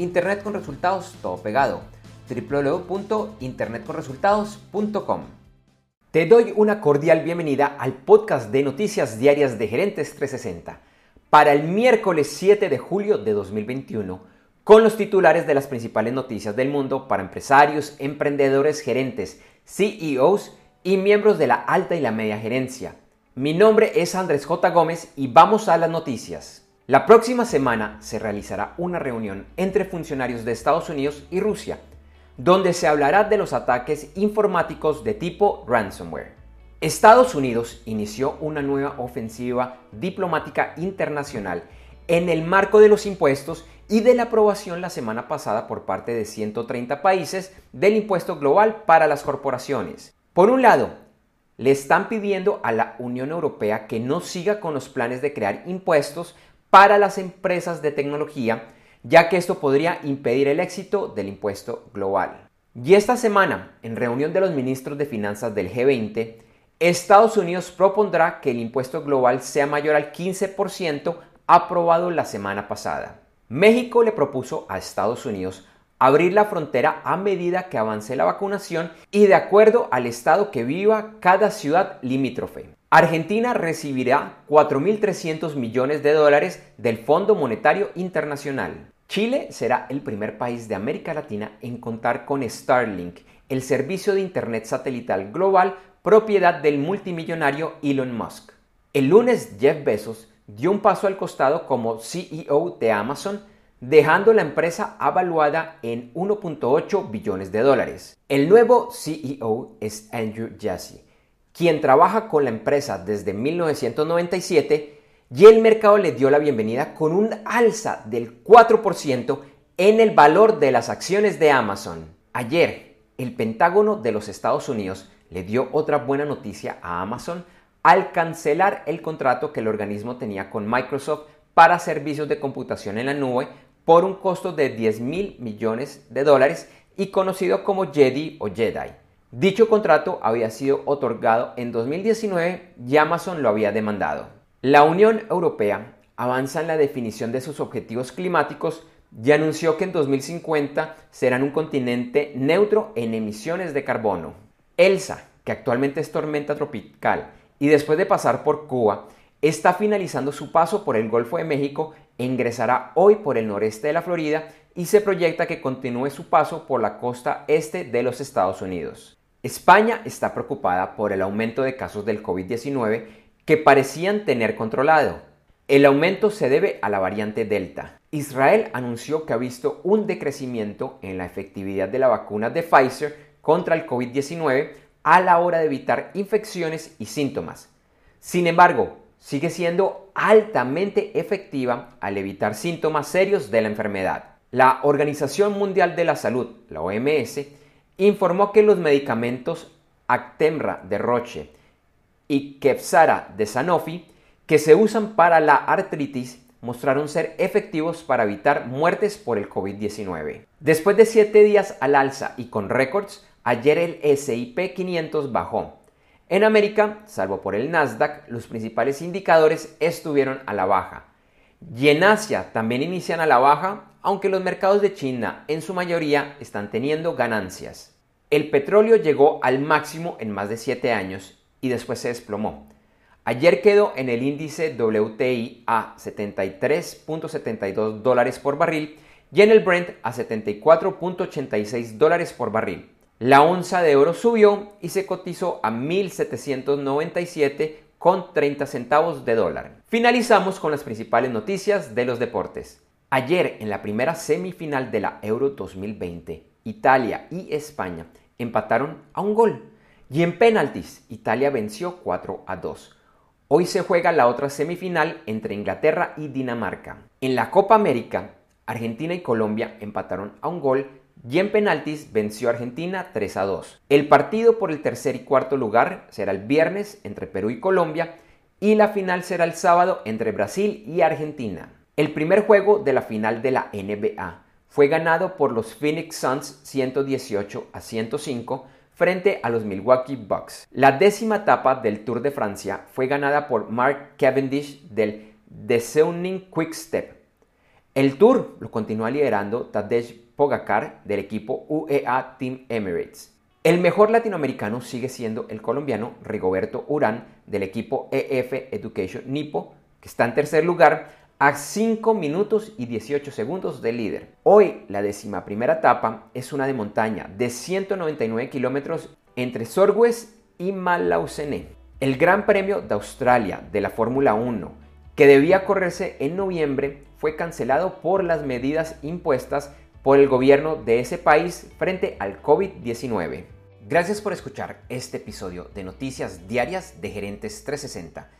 Internet con resultados, todo pegado www.internetconresultados.com. Te doy una cordial bienvenida al podcast de noticias diarias de Gerentes 360 para el miércoles 7 de julio de 2021 con los titulares de las principales noticias del mundo para empresarios, emprendedores, gerentes, CEOs y miembros de la alta y la media gerencia. Mi nombre es Andrés J. Gómez y vamos a las noticias. La próxima semana se realizará una reunión entre funcionarios de Estados Unidos y Rusia donde se hablará de los ataques informáticos de tipo ransomware. Estados Unidos inició una nueva ofensiva diplomática internacional en el marco de los impuestos y de la aprobación la semana pasada por parte de 130 países del impuesto global para las corporaciones. Por un lado, le están pidiendo a la Unión Europea que no siga con los planes de crear impuestos para las empresas de tecnología ya que esto podría impedir el éxito del impuesto global. Y esta semana, en reunión de los ministros de finanzas del G20, Estados Unidos propondrá que el impuesto global sea mayor al 15% aprobado la semana pasada. México le propuso a Estados Unidos abrir la frontera a medida que avance la vacunación y de acuerdo al estado que viva cada ciudad limítrofe. Argentina recibirá 4.300 millones de dólares del Fondo Monetario Internacional. Chile será el primer país de América Latina en contar con Starlink, el servicio de Internet satelital global propiedad del multimillonario Elon Musk. El lunes Jeff Bezos dio un paso al costado como CEO de Amazon, dejando la empresa avaluada en 1.8 billones de dólares. El nuevo CEO es Andrew Jassy quien trabaja con la empresa desde 1997, y el mercado le dio la bienvenida con un alza del 4% en el valor de las acciones de Amazon. Ayer, el Pentágono de los Estados Unidos le dio otra buena noticia a Amazon al cancelar el contrato que el organismo tenía con Microsoft para servicios de computación en la nube por un costo de 10 mil millones de dólares y conocido como Jedi o Jedi. Dicho contrato había sido otorgado en 2019 y Amazon lo había demandado. La Unión Europea avanza en la definición de sus objetivos climáticos y anunció que en 2050 serán un continente neutro en emisiones de carbono. Elsa, que actualmente es tormenta tropical y después de pasar por Cuba, está finalizando su paso por el Golfo de México e ingresará hoy por el noreste de la Florida y se proyecta que continúe su paso por la costa este de los Estados Unidos. España está preocupada por el aumento de casos del COVID-19 que parecían tener controlado. El aumento se debe a la variante Delta. Israel anunció que ha visto un decrecimiento en la efectividad de la vacuna de Pfizer contra el COVID-19 a la hora de evitar infecciones y síntomas. Sin embargo, sigue siendo altamente efectiva al evitar síntomas serios de la enfermedad. La Organización Mundial de la Salud, la OMS, informó que los medicamentos Actemra de Roche y Kevsara de Sanofi, que se usan para la artritis, mostraron ser efectivos para evitar muertes por el COVID-19. Después de siete días al alza y con récords, ayer el SIP 500 bajó. En América, salvo por el Nasdaq, los principales indicadores estuvieron a la baja. Y en Asia también inician a la baja, aunque los mercados de China en su mayoría están teniendo ganancias. El petróleo llegó al máximo en más de 7 años y después se desplomó. Ayer quedó en el índice WTI a 73.72 dólares por barril y en el Brent a 74.86 dólares por barril. La onza de oro subió y se cotizó a 1.797 con 30 centavos de dólar. Finalizamos con las principales noticias de los deportes. Ayer, en la primera semifinal de la Euro 2020, Italia y España empataron a un gol y en penaltis Italia venció 4 a 2. Hoy se juega la otra semifinal entre Inglaterra y Dinamarca. En la Copa América, Argentina y Colombia empataron a un gol y en penaltis venció Argentina 3 a 2. El partido por el tercer y cuarto lugar será el viernes entre Perú y Colombia y la final será el sábado entre Brasil y Argentina. El primer juego de la final de la NBA fue ganado por los Phoenix Suns 118 a 105 frente a los Milwaukee Bucks. La décima etapa del Tour de Francia fue ganada por Mark Cavendish del Quick Quickstep. El Tour lo continúa liderando Tadej Pogacar del equipo UEA Team Emirates. El mejor latinoamericano sigue siendo el colombiano Rigoberto Urán del equipo EF Education Nipo, que está en tercer lugar a 5 minutos y 18 segundos del líder. Hoy la décima primera etapa es una de montaña de 199 kilómetros entre Sorgues y Malaucené. El Gran Premio de Australia de la Fórmula 1, que debía correrse en noviembre, fue cancelado por las medidas impuestas por el gobierno de ese país frente al COVID-19. Gracias por escuchar este episodio de Noticias Diarias de Gerentes 360